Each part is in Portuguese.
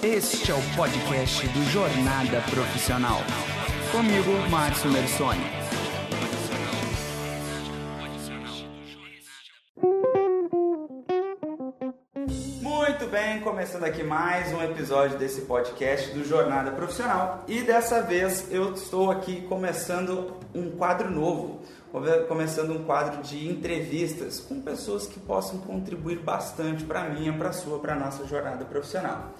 Este é o podcast do Jornada Profissional. Comigo, Márcio Mersoni. Muito bem, começando aqui mais um episódio desse podcast do Jornada Profissional. E dessa vez eu estou aqui começando um quadro novo começando um quadro de entrevistas com pessoas que possam contribuir bastante para a minha, para a sua, para a nossa jornada profissional.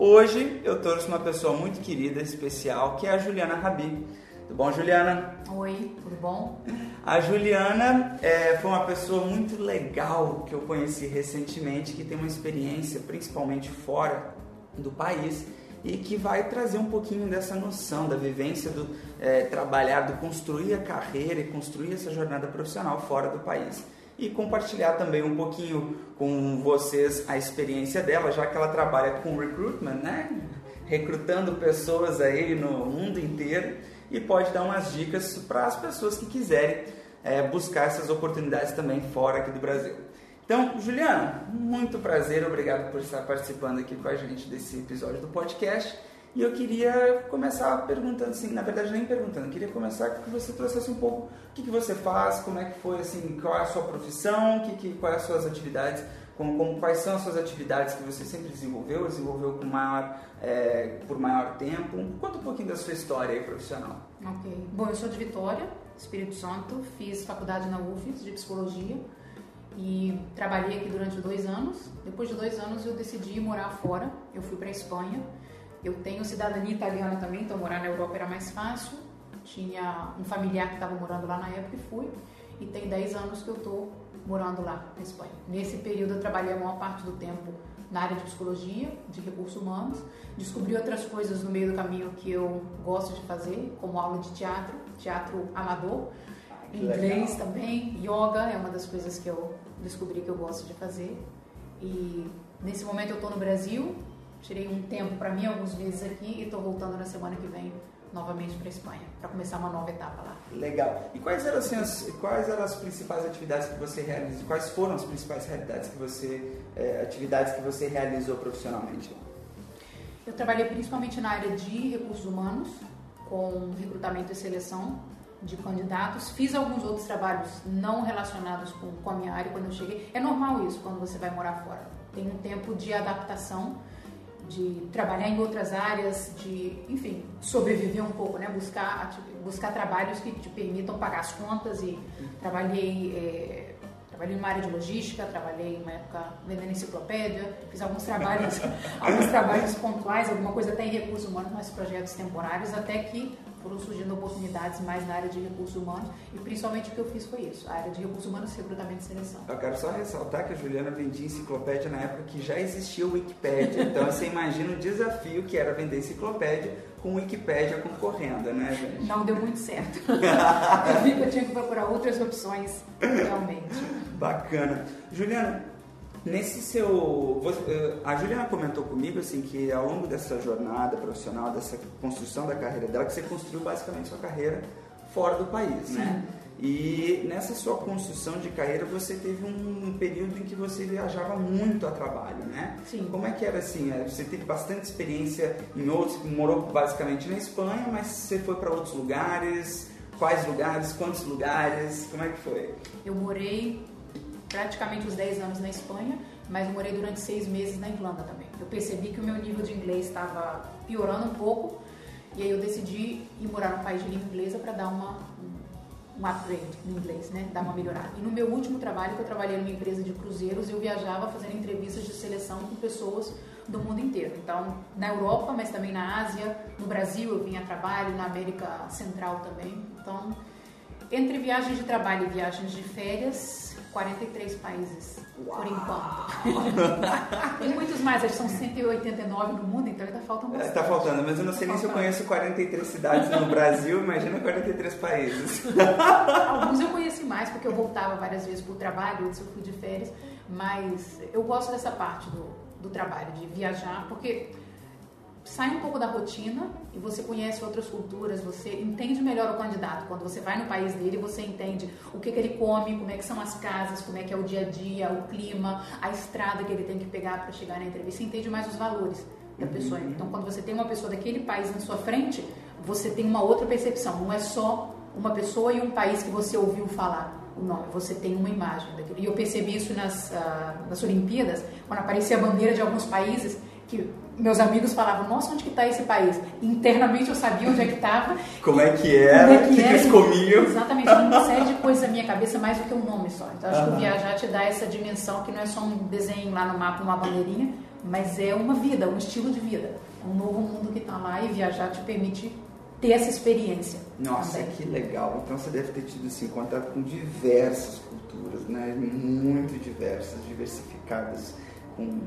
Hoje eu trouxe uma pessoa muito querida, especial, que é a Juliana Rabi. Tudo bom, Juliana? Oi, tudo bom? A Juliana é, foi uma pessoa muito legal que eu conheci recentemente, que tem uma experiência principalmente fora do país e que vai trazer um pouquinho dessa noção da vivência do é, trabalhar, do construir a carreira e construir essa jornada profissional fora do país. E compartilhar também um pouquinho com vocês a experiência dela, já que ela trabalha com recruitment, né? Recrutando pessoas aí no mundo inteiro e pode dar umas dicas para as pessoas que quiserem é, buscar essas oportunidades também fora aqui do Brasil. Então, Juliana, muito prazer, obrigado por estar participando aqui com a gente desse episódio do podcast. E eu queria começar perguntando assim, na verdade nem perguntando, queria começar que você trouxesse um pouco o que, que você faz, como é que foi assim, qual é a sua profissão, que, que, quais as suas atividades, como, como, quais são as suas atividades que você sempre desenvolveu, desenvolveu com maior, é, por maior tempo. Conta um pouquinho da sua história aí profissional. Ok. Bom, eu sou de Vitória, Espírito Santo, fiz faculdade na UFES de psicologia e trabalhei aqui durante dois anos. Depois de dois anos eu decidi morar fora. Eu fui para a Espanha. Eu tenho cidadania italiana também, então morar na Europa era mais fácil. Tinha um familiar que estava morando lá na época e fui. E tem 10 anos que eu estou morando lá na Espanha. Nesse período eu trabalhei a maior parte do tempo na área de psicologia, de recursos humanos. Descobri outras coisas no meio do caminho que eu gosto de fazer, como aula de teatro, teatro amador, inglês legal. também, yoga é uma das coisas que eu descobri que eu gosto de fazer. E nesse momento eu estou no Brasil, tirei um tempo para mim, alguns meses aqui, e estou voltando na semana que vem novamente para Espanha, para começar uma nova etapa lá. Legal. E quais eram, assim, as, quais eram as principais atividades que você realizou? Quais foram as principais realidades que você, é, atividades que você realizou profissionalmente? Eu trabalhei principalmente na área de recursos humanos, com recrutamento e seleção de candidatos. Fiz alguns outros trabalhos não relacionados com, com a minha área quando eu cheguei. É normal isso quando você vai morar fora. Tem um tempo de adaptação, de trabalhar em outras áreas, de, enfim, sobreviver um pouco, né? Buscar, buscar trabalhos que te permitam pagar as contas e trabalhei... É, Trabalhei numa área de logística, trabalhei uma época vendendo enciclopédia, fiz alguns trabalhos, alguns trabalhos pontuais, alguma coisa até em recursos humanos, mas projetos temporários, até que foram surgindo oportunidades mais na área de recursos humanos e principalmente o que eu fiz foi isso, a área de recursos humanos, recrutamento e seleção. Eu quero só ressaltar que a Juliana vendia enciclopédia na época que já existia o Wikipédia, então você imagina o desafio que era vender enciclopédia com Wikipédia concorrendo, né, gente? Não deu muito certo. eu vi que eu tinha que procurar outras opções, realmente. Bacana. Juliana, Nesse seu. Eh, a Juliana comentou comigo assim que ao longo dessa jornada profissional, dessa construção da carreira dela, que você construiu basicamente sua carreira fora do país, né? E nessa sua construção de carreira você teve um período em que você viajava muito a trabalho, né? Sim. Como é que era assim? Eh, você teve bastante experiência em outros, morou basicamente na Espanha, mas você foi para outros lugares? Quais lugares? Quantos lugares? Como é que foi? Eu morei praticamente os 10 anos na Espanha, mas morei durante seis meses na Irlanda também. Eu percebi que o meu nível de inglês estava piorando um pouco e aí eu decidi ir morar num país de língua inglesa para dar uma, um upgrade no inglês, né? Dar uma melhorada. E no meu último trabalho, que eu trabalhei numa empresa de cruzeiros, eu viajava fazendo entrevistas de seleção com pessoas do mundo inteiro. Então, na Europa, mas também na Ásia, no Brasil eu vinha a trabalho, na América Central também. Então, entre viagens de trabalho e viagens de férias, 43 países, Uau. por enquanto. Tem muitos mais, acho que são 189 no mundo, então ainda faltam bastante. Está faltando, mas eu não sei nem se eu conheço 43 cidades no Brasil, imagina 43 países. Alguns eu conheci mais, porque eu voltava várias vezes por trabalho, outros eu fui de férias, mas eu gosto dessa parte do, do trabalho, de viajar, porque sai um pouco da rotina e você conhece outras culturas, você entende melhor o candidato. Quando você vai no país dele, você entende o que, que ele come, como é que são as casas, como é que é o dia a dia, o clima, a estrada que ele tem que pegar para chegar na entrevista, você entende mais os valores. da uhum. pessoa. Então, quando você tem uma pessoa daquele país na sua frente, você tem uma outra percepção. Não é só uma pessoa e um país que você ouviu falar o nome, você tem uma imagem daquilo. E eu percebi isso nas, uh, nas Olimpíadas, quando aparecia a bandeira de alguns países, que meus amigos falavam, nossa, onde que está esse país? Internamente eu sabia onde é que estava. Como é que era, é que, que, eles comiam. Exatamente, uma série de coisas na minha cabeça, mais do que um nome só. Então acho uhum. que o viajar te dá essa dimensão que não é só um desenho lá no mapa, uma bandeirinha, mas é uma vida, um estilo de vida. Um novo mundo que está lá e viajar te permite ter essa experiência. Nossa, também. que legal. Então você deve ter tido assim, contato com diversas culturas, né? Muito diversas, diversificadas, com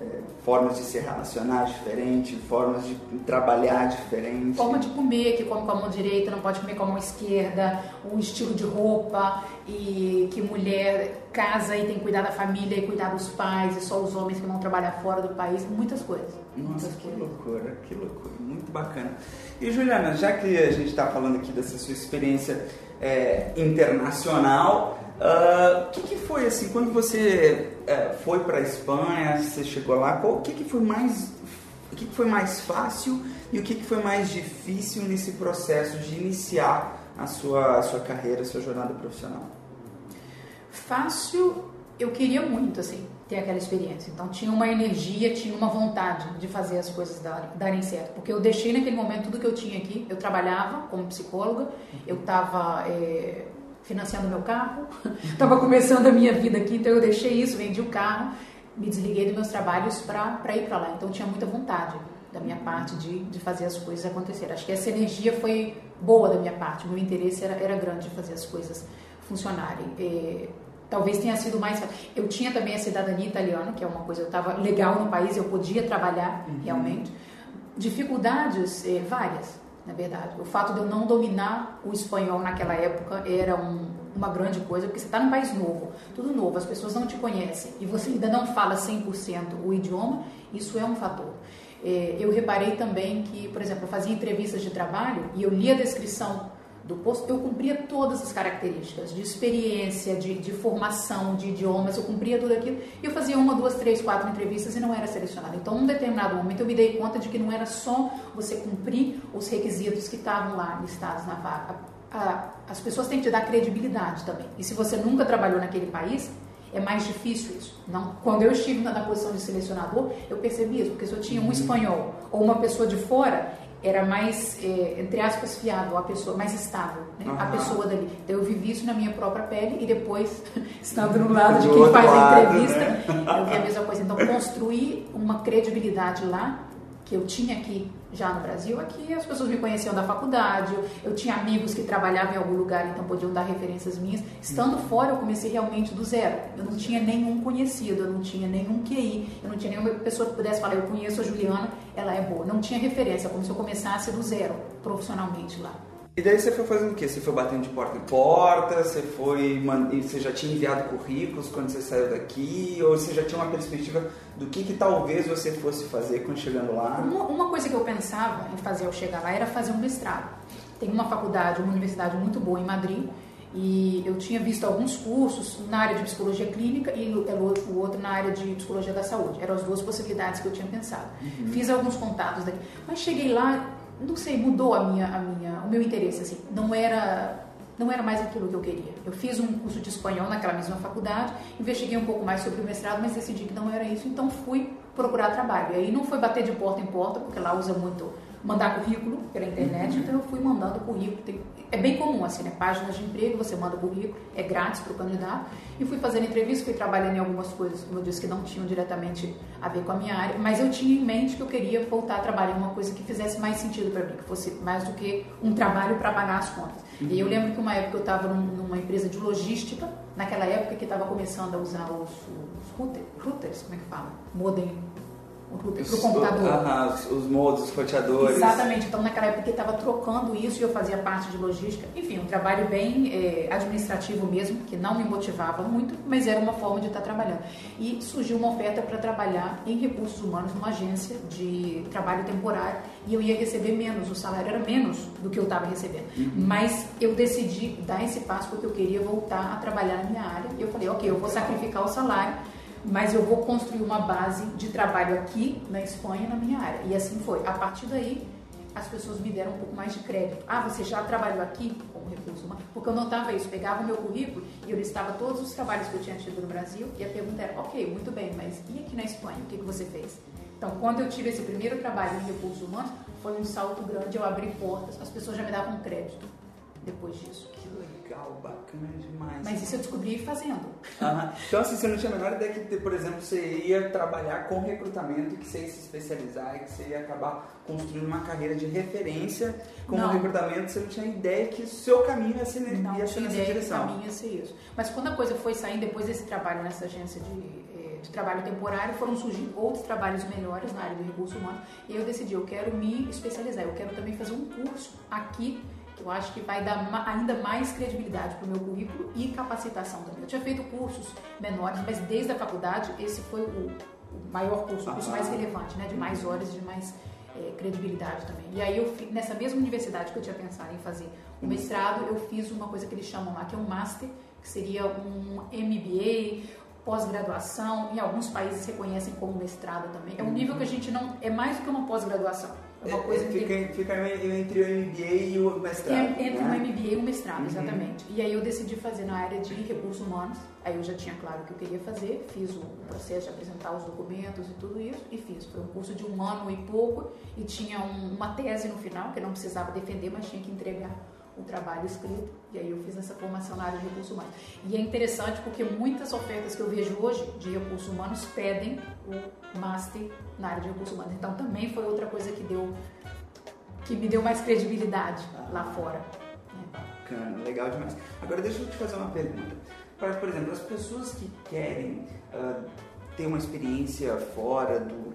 é, formas de se relacionar diferente, formas de trabalhar diferente. Forma de comer, que come com a mão direita, não pode comer com a mão esquerda, um estilo de roupa, e que mulher casa e tem que cuidar da família e cuidar dos pais, e só os homens que vão trabalhar fora do país, muitas coisas. Nossa, muitas que coisas. loucura, que loucura, muito bacana. E Juliana, já que a gente está falando aqui dessa sua experiência é, internacional, o ah, que, que, foi assim, quando você uh, foi para a Espanha, você chegou lá, o que, que foi mais o que, que foi mais fácil e o que, que foi mais difícil nesse processo de iniciar a sua, a sua carreira, a sua jornada profissional? Fácil, eu queria muito, assim, ter aquela experiência. Então, tinha uma energia, tinha uma vontade de fazer as coisas darem certo. Porque eu deixei naquele momento tudo que eu tinha aqui. Eu trabalhava como psicóloga, eu estava... É, financiando meu carro, estava começando a minha vida aqui, então eu deixei isso, vendi o carro, me desliguei dos meus trabalhos para ir para lá. Então tinha muita vontade da minha parte de, de fazer as coisas acontecer. Acho que essa energia foi boa da minha parte, meu interesse era, era grande de fazer as coisas funcionarem. E, talvez tenha sido mais Eu tinha também a cidadania italiana, que é uma coisa, eu estava legal no país, eu podia trabalhar uhum. realmente. Dificuldades, eh, várias na verdade. O fato de eu não dominar o espanhol naquela época era um, uma grande coisa, porque você está num país novo, tudo novo, as pessoas não te conhecem e você ainda não fala 100% o idioma, isso é um fator. É, eu reparei também que, por exemplo, eu fazia entrevistas de trabalho e eu lia a descrição do posto, eu cumpria todas as características de experiência, de, de, formação, de idiomas, eu cumpria tudo aquilo e eu fazia uma, duas, três, quatro entrevistas e não era selecionada. Então, num determinado momento, eu me dei conta de que não era só você cumprir os requisitos que estavam lá listados na vaga. as pessoas têm que te dar credibilidade também. E se você nunca trabalhou naquele país, é mais difícil isso. Não, quando eu estive na, na posição de selecionador, eu percebi isso, porque se eu tinha um espanhol ou uma pessoa de fora, era mais, é, entre aspas, fiável, a pessoa mais estável, né? uhum. a pessoa dali. Então eu vivi isso na minha própria pele e depois, estando no lado de quem faz a entrevista, né? eu vi a mesma coisa. Então construir uma credibilidade lá que eu tinha aqui já no Brasil, aqui as pessoas me conheciam da faculdade, eu, tinha amigos que trabalhavam em algum lugar, então podiam dar referências minhas. Estando fora, eu comecei realmente do zero. Eu não tinha nenhum conhecido, eu não tinha nenhum QI, eu não tinha nenhuma pessoa que pudesse falar, eu conheço a Juliana, ela é boa. Não tinha referência, como se eu começasse do zero, profissionalmente lá. E daí você foi fazendo o quê? Você foi batendo de porta em porta? Você foi. Você já tinha enviado currículos quando você saiu daqui? Ou você já tinha uma perspectiva do que, que talvez você fosse fazer quando chegando lá? Uma, uma coisa que eu pensava em fazer ao chegar lá era fazer um mestrado. Tem uma faculdade, uma universidade muito boa em Madrid. E eu tinha visto alguns cursos na área de psicologia clínica e o outro na área de psicologia da saúde. Eram as duas possibilidades que eu tinha pensado. Uhum. Fiz alguns contatos daqui. Mas cheguei lá, não sei, mudou a minha, a minha, o meu interesse assim. Não era não era mais aquilo que eu queria. Eu fiz um curso de espanhol naquela mesma faculdade, investiguei um pouco mais sobre o mestrado, mas decidi que não era isso, então fui procurar trabalho. E aí não foi bater de porta em porta, porque lá usa muito mandar currículo pela internet, uhum. então eu fui mandando currículo. É bem comum, assim, né? Páginas de emprego, você manda currículo, é grátis para o candidato. E fui fazendo entrevista, fui trabalhando em algumas coisas, como eu disse, que não tinham diretamente a ver com a minha área, mas eu tinha em mente que eu queria voltar a trabalhar em uma coisa que fizesse mais sentido para mim, que fosse mais do que um trabalho para pagar as contas. Uhum. E eu lembro que uma época eu estava numa empresa de logística, naquela época que estava começando a usar os, os routers, como é que fala? Modem para o computador. Os modos, os roteadores. Exatamente. Então, naquela época, eu estava trocando isso e eu fazia parte de logística. Enfim, um trabalho bem é, administrativo mesmo, que não me motivava muito, mas era uma forma de estar trabalhando. E surgiu uma oferta para trabalhar em recursos humanos numa agência de trabalho temporário e eu ia receber menos, o salário era menos do que eu estava recebendo. Uhum. Mas eu decidi dar esse passo porque eu queria voltar a trabalhar na minha área. E eu falei, ok, eu vou sacrificar o salário mas eu vou construir uma base de trabalho aqui na Espanha, na minha área. E assim foi. A partir daí, as pessoas me deram um pouco mais de crédito. Ah, você já trabalhou aqui como recurso humano? Porque eu notava isso, pegava o meu currículo e eu listava todos os trabalhos que eu tinha tido no Brasil e a pergunta era, ok, muito bem, mas e aqui na Espanha, o que, que você fez? Então, quando eu tive esse primeiro trabalho em recursos humanos, foi um salto grande, eu abri portas, as pessoas já me davam crédito depois disso. Que legal, bacana demais. Mas isso eu descobri fazendo. Uhum. Então, assim, você não tinha a menor ideia que, por exemplo, você ia trabalhar com recrutamento, que você ia se especializar e que você ia acabar construindo uma carreira de referência com não. recrutamento. Você não tinha ideia que o seu caminho ia ser, não, ia ser nessa ideia direção. Que o caminho ia ser isso. Mas quando a coisa foi saindo, depois desse trabalho nessa agência de de trabalho temporário, foram surgindo outros trabalhos melhores na área do recurso humano. E eu decidi, eu quero me especializar, eu quero também fazer um curso aqui eu acho que vai dar ainda mais credibilidade para o meu currículo e capacitação também. Eu tinha feito cursos menores, mas desde a faculdade esse foi o, o maior curso, o curso mais relevante, né, de mais horas, de mais é, credibilidade também. E aí eu nessa mesma universidade que eu tinha pensado em fazer o mestrado, eu fiz uma coisa que eles chamam lá que é um master, que seria um MBA, pós-graduação, em alguns países reconhecem como mestrado também. É um nível que a gente não é mais do que uma pós-graduação é uma coisa fica, que... fica entre o MBA e o mestrado. É, entre né? o MBA e o mestrado, uhum. exatamente. E aí eu decidi fazer na área de recursos humanos. Aí eu já tinha claro o que eu queria fazer, fiz o processo de apresentar os documentos e tudo isso, e fiz. Foi um curso de um ano e pouco, e tinha um, uma tese no final, que eu não precisava defender, mas tinha que entregar o trabalho escrito, e aí eu fiz essa formação na área de recursos humanos. E é interessante porque muitas ofertas que eu vejo hoje de recursos humanos pedem o Master na área de recursos humanos. Então também foi outra coisa que deu que me deu mais credibilidade lá fora. Bacana, legal demais. Agora deixa eu te fazer uma pergunta. Por exemplo, as pessoas que querem uh, ter uma experiência fora do,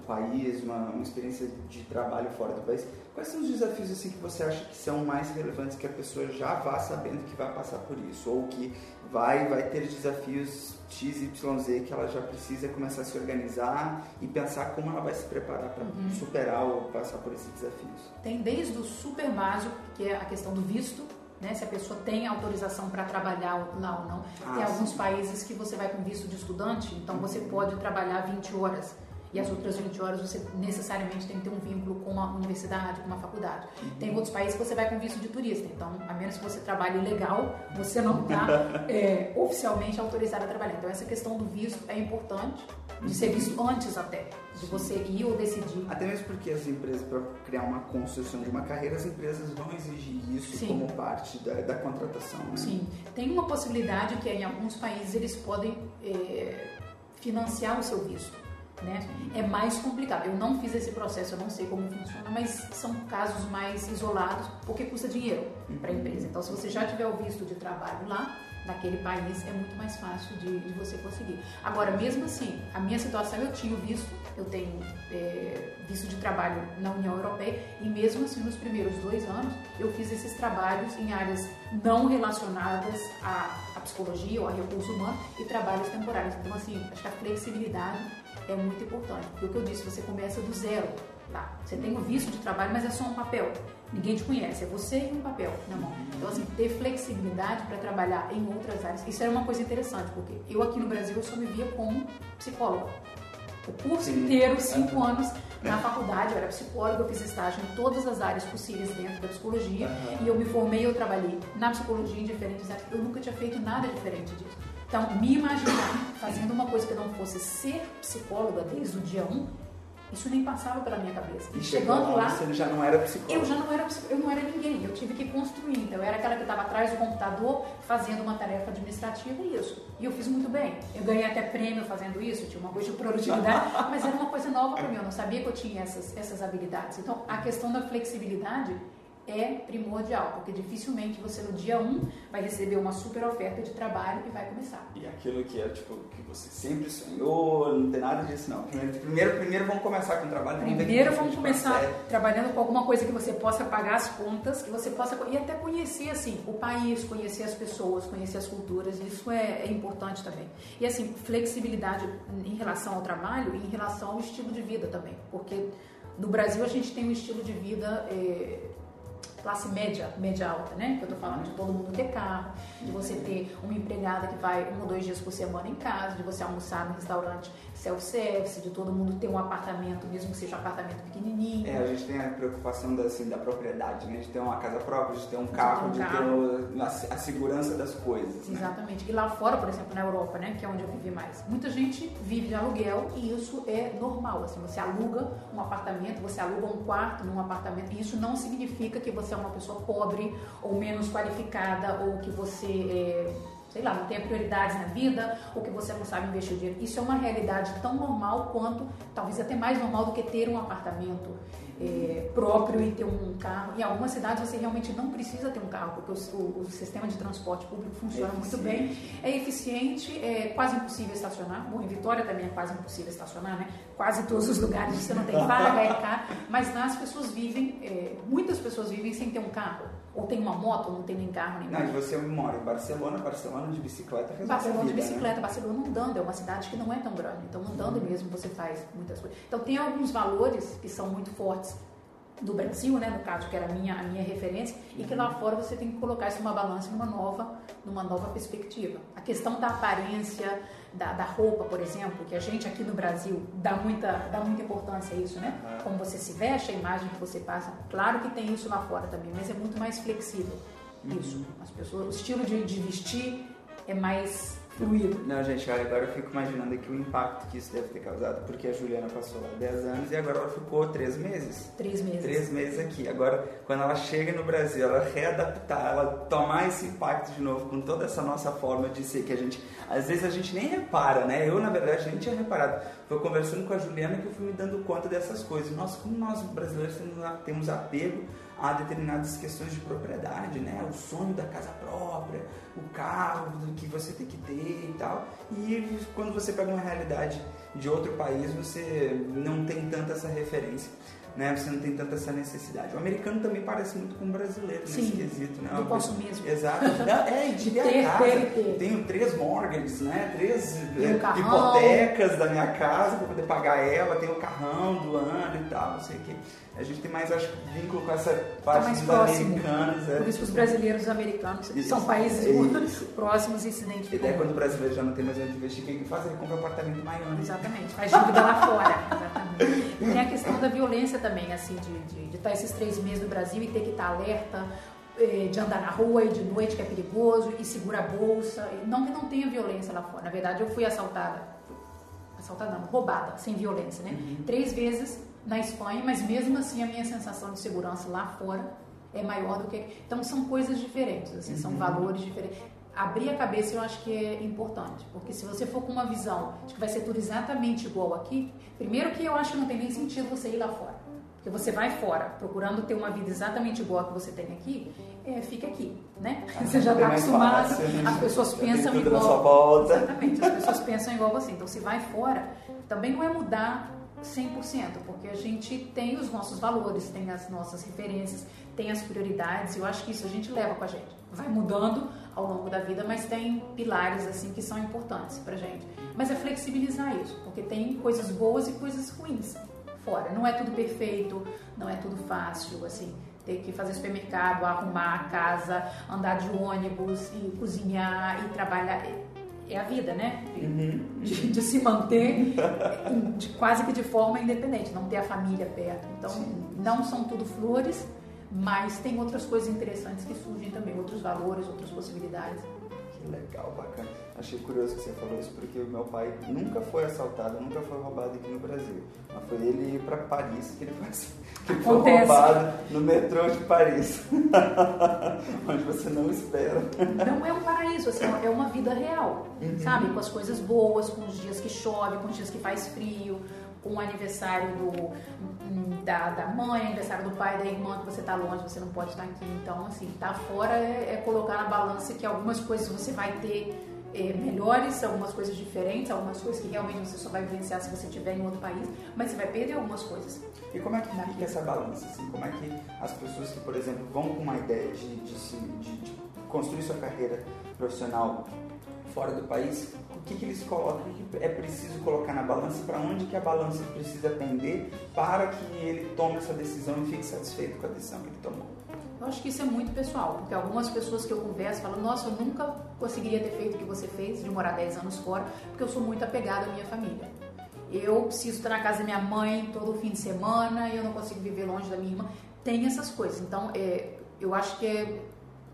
do, país, uma, uma, experiência de trabalho fora do país, quais são os desafios assim que você acha que são mais relevantes que a pessoa já vá sabendo que vai passar por isso ou que vai vai ter desafios X, Y, Z que ela já precisa começar a se organizar e pensar como ela vai se preparar para uhum. superar ou passar por esses desafios. Tem desde o super básico, que é a questão do visto, né, se a pessoa tem autorização para trabalhar lá ou não. Ah, tem alguns países que você vai com visto de estudante, então você uhum. pode trabalhar 20 horas e as outras 20 horas você necessariamente tem que ter um vínculo com a universidade, com uma faculdade. Uhum. Tem outros países que você vai com visto de turista, então, a menos que você trabalhe legal, você não está é, oficialmente autorizado a trabalhar. Então, essa questão do visto é importante, de ser visto antes até, de você ir ou decidir. Até mesmo porque as empresas, para criar uma construção de uma carreira, as empresas vão exigir isso Sim. como parte da, da contratação. Né? Sim, tem uma possibilidade que em alguns países eles podem é, financiar o seu visto né? É mais complicado. Eu não fiz esse processo, eu não sei como funciona, mas são casos mais isolados porque custa dinheiro para a empresa. Então, se você já tiver o visto de trabalho lá, naquele país, é muito mais fácil de, de você conseguir. Agora, mesmo assim, a minha situação, eu tinha o visto, eu tenho é, visto de trabalho na União Europeia e mesmo assim, nos primeiros dois anos, eu fiz esses trabalhos em áreas não relacionadas à, à psicologia ou a recurso humano e trabalhos temporários. Então, assim, acho que a flexibilidade é muito importante. Porque o que eu disse, você começa do zero lá. Você tem o visto de trabalho, mas é só um papel. Ninguém te conhece, é você e um papel na mão. Então, assim, ter flexibilidade para trabalhar em outras áreas, isso era uma coisa interessante, porque eu aqui no Brasil eu só me via como psicóloga. O curso inteiro, cinco anos na faculdade, eu era psicóloga, eu fiz estágio em todas as áreas possíveis dentro da psicologia e eu me formei, eu trabalhei na psicologia em diferentes áreas. Eu nunca tinha feito nada diferente disso. Então, me imaginar fazendo uma coisa que não fosse ser psicóloga desde o dia 1, isso nem passava pela minha cabeça. E chegando lá, você já não era psicóloga. Eu já não era eu não era ninguém. Eu tive que construir. Então, eu era aquela que estava atrás do computador fazendo uma tarefa administrativa e isso. E eu fiz muito bem. Eu ganhei até prêmio fazendo isso. Tinha uma coisa de produtividade, mas era uma coisa nova para mim. Eu não sabia que eu tinha essas essas habilidades. Então, a questão da flexibilidade é primordial, porque dificilmente você no dia 1 vai receber uma super oferta de trabalho e vai começar. E aquilo que é tipo que você sempre sonhou, não tem nada disso não. Primeiro, primeiro, vamos começar com o trabalho. Primeiro vamos começar trabalhando com alguma coisa que você possa pagar as contas, que você possa e até conhecer assim o país, conhecer as pessoas, conhecer as culturas. Isso é, é importante também. E assim flexibilidade em relação ao trabalho e em relação ao estilo de vida também, porque no Brasil a gente tem um estilo de vida é, classe média, média alta, né? Que eu tô falando de todo mundo ter carro, de você ter uma empregada que vai um ou dois dias por semana em casa, de você almoçar no restaurante self-service, de todo mundo ter um apartamento, mesmo que seja um apartamento pequenininho. É, a gente tem a preocupação da, assim, da propriedade, né? De ter uma casa própria, de ter um carro, de ter, um de ter a, a, segurança das coisas. Né? Exatamente. E lá fora, por exemplo, na Europa, né? Que é onde eu vivi mais, muita gente vive de aluguel e isso é normal. Assim, você aluga um apartamento, você aluga um quarto num apartamento e isso não significa que você é uma pessoa pobre ou menos qualificada ou que você é sei lá, não tenha prioridades na vida ou que você não sabe investir o dinheiro. Isso é uma realidade tão normal quanto, talvez até mais normal do que ter um apartamento é, próprio e ter um carro. Em algumas cidades você realmente não precisa ter um carro, porque o, o, o sistema de transporte público funciona é muito bem, é eficiente, é quase impossível estacionar. Bom, em Vitória também é quase impossível estacionar, né? Quase todos os lugares você não tem vaga, é caro, mas lá as pessoas vivem, é, muitas pessoas vivem sem ter um carro ou tem uma moto, ou não tem nem carro, nem Não, e você mora em Barcelona, Barcelona de bicicleta resolve Barcelona vida, de bicicleta, né? Barcelona andando, é uma cidade que não é tão grande, então andando mesmo você faz muitas coisas. Então tem alguns valores que são muito fortes do Brasil, né, no caso que era a minha, a minha referência, e que lá uhum. fora você tem que colocar isso numa balança, numa nova, numa nova perspectiva. A questão da aparência, da, da, roupa, por exemplo, que a gente aqui no Brasil dá muita, dá muita importância a isso, né? Como você se veste, a imagem que você passa. Claro que tem isso lá fora também, mas é muito mais flexível. Isso. Uhum. As pessoas, o estilo de, de vestir é mais fluido. Não, gente, olha, agora eu fico imaginando aqui o impacto que isso deve ter causado, porque a Juliana passou lá 10 anos e agora ela ficou 3 meses. 3 meses. 3 meses aqui. Agora, quando ela chega no Brasil, ela readaptar, ela tomar esse impacto de novo com toda essa nossa forma de ser, que a gente, às vezes a gente nem repara, né? Eu, na verdade, nem tinha reparado. Foi conversando com a Juliana que eu fui me dando conta dessas coisas. Nossa, como nós brasileiros temos apego a determinadas questões de propriedade, né? O sonho da casa própria, o carro que você tem que ter e tal. E quando você pega uma realidade de outro país, você não tem tanta essa referência né? Você não tem tanta essa necessidade. O americano também parece muito com o brasileiro Sim, nesse quesito, né? Do consumismo. Exato. É, de ter, ter, casa. Ter, ter. Tenho três mortgages, né? Três um hipotecas da minha casa para poder pagar ela, tenho o carrão do ano e tal, não sei o que. A gente tem mais, acho, vínculo com essa parte tá dos próximo. americanos. É. Por isso que os brasileiros e os americanos isso, são países é próximos e se identificam. E daí quando o brasileiro já não tem mais onde investir, o que ele faz? Ele compra um apartamento maior. Né? Exatamente, faz dívida lá fora. Exatamente. Tem a questão da violência também, assim, de, de, de estar esses três meses no Brasil e ter que estar alerta eh, de andar na rua e de noite que é perigoso e segura a bolsa. Não que não tenha violência lá fora. Na verdade, eu fui assaltada, assaltada não, roubada, sem violência, né? Uhum. Três vezes na Espanha, mas mesmo assim a minha sensação de segurança lá fora é maior do que. Então são coisas diferentes, assim, uhum. são valores diferentes. Abrir a cabeça eu acho que é importante, porque se você for com uma visão de que vai ser tudo exatamente igual aqui, primeiro que eu acho que não tem nem sentido você ir lá fora. Porque você vai fora procurando ter uma vida exatamente igual a que você tem aqui, é, fica aqui, né? Ah, você já está acostumado, fácil, as pessoas pensam igual. Exatamente, as pessoas pensam igual você. Então, se vai fora, também não é mudar 100%, porque a gente tem os nossos valores, tem as nossas referências, tem as prioridades, e eu acho que isso a gente leva com a gente. Vai mudando ao longo da vida, mas tem pilares assim que são importantes pra gente. Mas é flexibilizar isso, porque tem coisas boas e coisas ruins fora. Não é tudo perfeito, não é tudo fácil, assim, ter que fazer supermercado, arrumar a casa, andar de ônibus e cozinhar e trabalhar é a vida, né? Uhum. De, de, se manter de, quase que de forma independente, não ter a família perto. Então, não são tudo flores, mas tem outras coisas interessantes que surgem também, outros valores, outras possibilidades. Que legal, bacana. Achei curioso que você falou isso, porque o meu pai nunca foi assaltado, nunca foi roubado aqui no Brasil. Mas foi ele ir para Paris que ele foi, que ele foi roubado no metrô de Paris. Onde você não espera. Não é um paraíso, assim, é uma vida real, uhum. sabe? Com as coisas boas, com os dias que chove, com os dias que faz frio, com o aniversário do, da, da mãe, aniversário do pai, da irmã, que você está longe, você não pode estar aqui. Então, assim, tá fora é, é colocar na balança que algumas coisas você vai ter é, melhores, algumas coisas diferentes, algumas coisas que realmente você só vai vivenciar se você estiver em outro país, mas você vai perder algumas coisas. E como é que fica essa balança? Assim? Como é que as pessoas que, por exemplo, vão com uma ideia de, de, de, de construir sua carreira profissional fora do país, o que, que eles colocam, o que é preciso colocar na balança, para onde que a balança precisa pender para que ele tome essa decisão e fique satisfeito com a decisão que ele tomou? Eu acho que isso é muito pessoal, porque algumas pessoas que eu converso falam, nossa, eu nunca conseguiria ter feito o que você fez, de morar 10 anos fora, porque eu sou muito apegada à minha família. Eu preciso estar na casa da minha mãe todo fim de semana, eu não consigo viver longe da minha irmã. Tem essas coisas. Então, é, eu acho que é,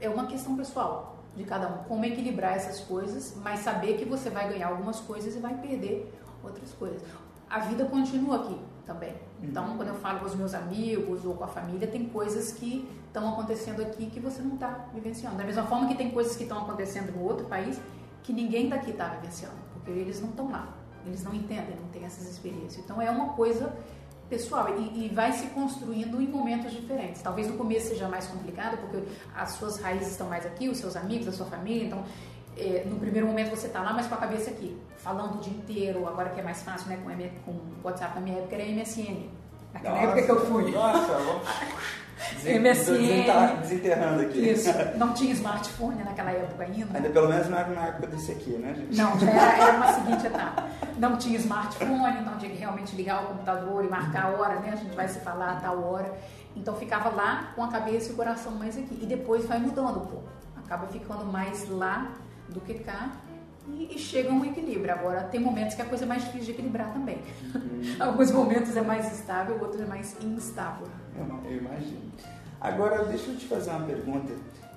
é uma questão pessoal de cada um. Como equilibrar essas coisas, mas saber que você vai ganhar algumas coisas e vai perder outras coisas. A vida continua aqui também. Então, uhum. quando eu falo com os meus amigos ou com a família, tem coisas que estão acontecendo aqui que você não está vivenciando. Da mesma forma que tem coisas que estão acontecendo no outro país que ninguém daqui está vivenciando, porque eles não estão lá. Eles não entendem, não têm essas experiências. Então é uma coisa pessoal e, e, vai se construindo em momentos diferentes. Talvez no começo seja mais complicado porque as suas raízes estão mais aqui, os seus amigos, a sua família. Então, é, no primeiro momento você está lá, mas com a cabeça aqui, falando o dia inteiro. Agora que é mais fácil, né? Com, com WhatsApp na minha época era MSN. Naquela nossa, época que eu fui. Nossa. MSN. Desenterrando aqui. Isso. Não tinha smartphone naquela época ainda. Ainda pelo menos não era na época desse aqui, né, gente? Não, já era, era uma seguinte etapa. Não tinha smartphone, não tinha que realmente ligar o computador e marcar a hora, né? A gente vai se falar a tal hora. Então ficava lá com a cabeça e o coração mais aqui. E depois vai mudando um pouco. Acaba ficando mais lá do que cá e, e, chega a um equilíbrio. Agora, tem momentos que a coisa é mais difícil de equilibrar também. Uhum. Alguns momentos é mais estável, outros é mais instável. Eu, eu imagino. Agora, deixa eu te fazer uma pergunta,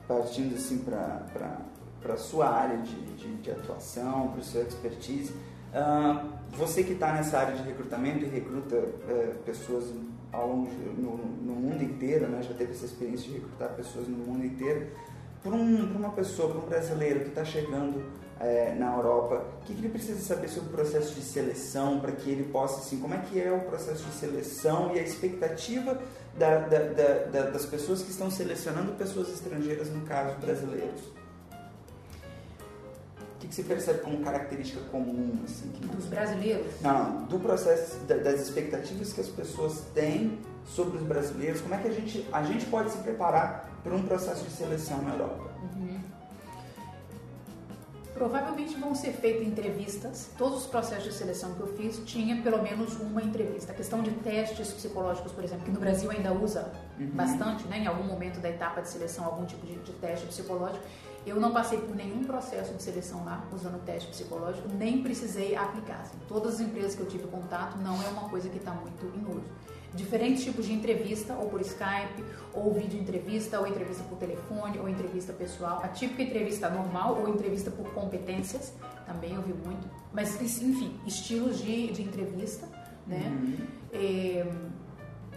partindo assim para a sua área de, de, de atuação, para seu expertise. Uh, você que está nessa área de recrutamento e recruta uh, pessoas ao longo no, no, mundo inteiro, né? já teve essa experiência de recrutar pessoas no mundo inteiro. Para um, uma pessoa, para um brasileiro que está chegando é, na Europa, o que, que, ele precisa saber sobre o processo de seleção para que ele possa, assim, como é que é o processo de seleção e a expectativa da, da, da, das pessoas que estão selecionando pessoas estrangeiras, no caso brasileiros? O que, que você percebe como característica comum? Assim, que... Dos brasileiros? Não, do processo, das expectativas que as pessoas têm sobre os brasileiros, como é que a gente, a gente pode se preparar para um processo de seleção na Europa? Uhum. Provavelmente vão ser feitas entrevistas. Todos os processos de seleção que eu fiz tinha pelo menos uma entrevista. A questão de testes psicológicos, por exemplo, que no Brasil ainda usa uhum. bastante, né? Em algum momento da etapa de seleção, algum tipo de, de teste psicológico. Eu não passei por nenhum processo de seleção lá usando teste psicológico, nem precisei aplicar. Assim, todas as empresas que eu tive contato não é uma coisa que está muito em uso diferentes tipos de entrevista, ou por Skype, ou vídeo entrevista, ou entrevista por telefone, ou entrevista pessoal. A típica entrevista normal, ou entrevista por competências, também ouvi muito. Mas, enfim, estilos de, de entrevista, né? Uhum. É,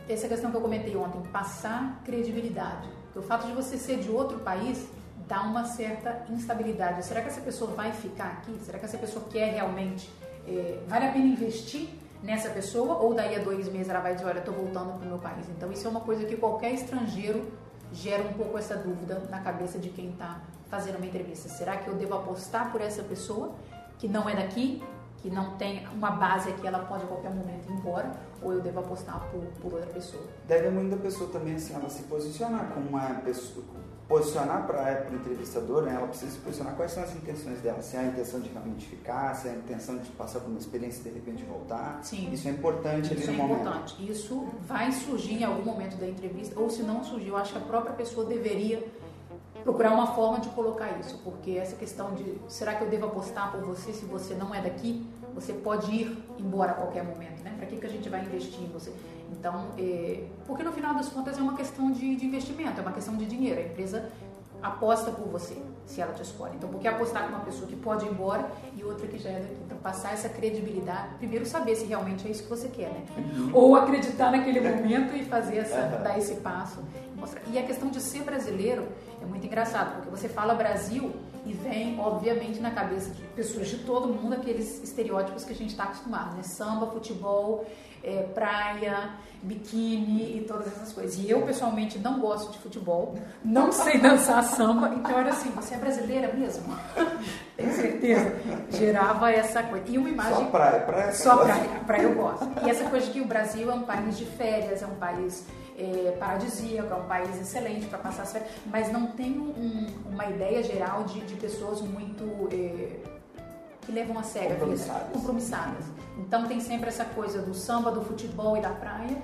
essa questão que eu comentei ontem, passar credibilidade. Porque o fato de você ser de outro país dá uma certa instabilidade. Será que essa pessoa vai ficar aqui? Será que essa pessoa quer realmente? É, vale a pena investir nessa pessoa ou daí a dois meses ela vai dizer, olha, estou voltando para o meu país. Então isso é uma coisa que qualquer estrangeiro gera um pouco essa dúvida na cabeça de quem está fazendo uma entrevista. Será que eu devo apostar por essa pessoa que não é daqui, que não tem uma base aqui, ela pode a qualquer momento ir embora, ou eu devo apostar por, por outra pessoa? Deve muito da pessoa também, assim, ela se posicionar como uma pessoa, posicionar para o entrevistador, né, ela precisa se posicionar quais são as intenções dela, se é a intenção de realmente ficar, se é a intenção de passar por uma experiência e de repente voltar. Sim. Isso é importante Isso ali no é momento. importante. Isso vai surgir em algum momento da entrevista, ou se não surgir, eu acho que a própria pessoa deveria procurar uma forma de colocar isso, porque essa questão de será que eu devo apostar por você se você não é daqui? Você pode ir embora a qualquer momento, né? Para que, que a gente vai investir em você? Então, é, porque no final das contas é uma questão de, de investimento, é uma questão de dinheiro. A empresa aposta por você, se ela te escolhe. Então, por que apostar com uma pessoa que pode ir embora e outra que já é daqui? Então, passar essa credibilidade, primeiro saber se realmente é isso que você quer, né? Ou acreditar naquele momento e fazer essa, dar esse passo. E a questão de ser brasileiro é muito engraçado, porque você fala Brasil e vem, obviamente, na cabeça de pessoas de todo mundo aqueles estereótipos que a gente está acostumado, né? Samba, futebol, é, praia, biquíni e todas essas coisas. E eu, pessoalmente, não gosto de futebol, não sei dançar samba, então era assim, você é brasileira mesmo? Tenho certeza. Gerava essa coisa. E uma imagem... Só praia, praia. Só praia, praia eu gosto. E essa coisa de que o Brasil é um país de férias, é um país é, paradisíaco, é um país excelente para passar as férias, mas não tem um, uma ideia geral de, de pessoas muito... É, que levam a sério a vida, compromissadas. Então tem sempre essa coisa do samba, do futebol e da praia.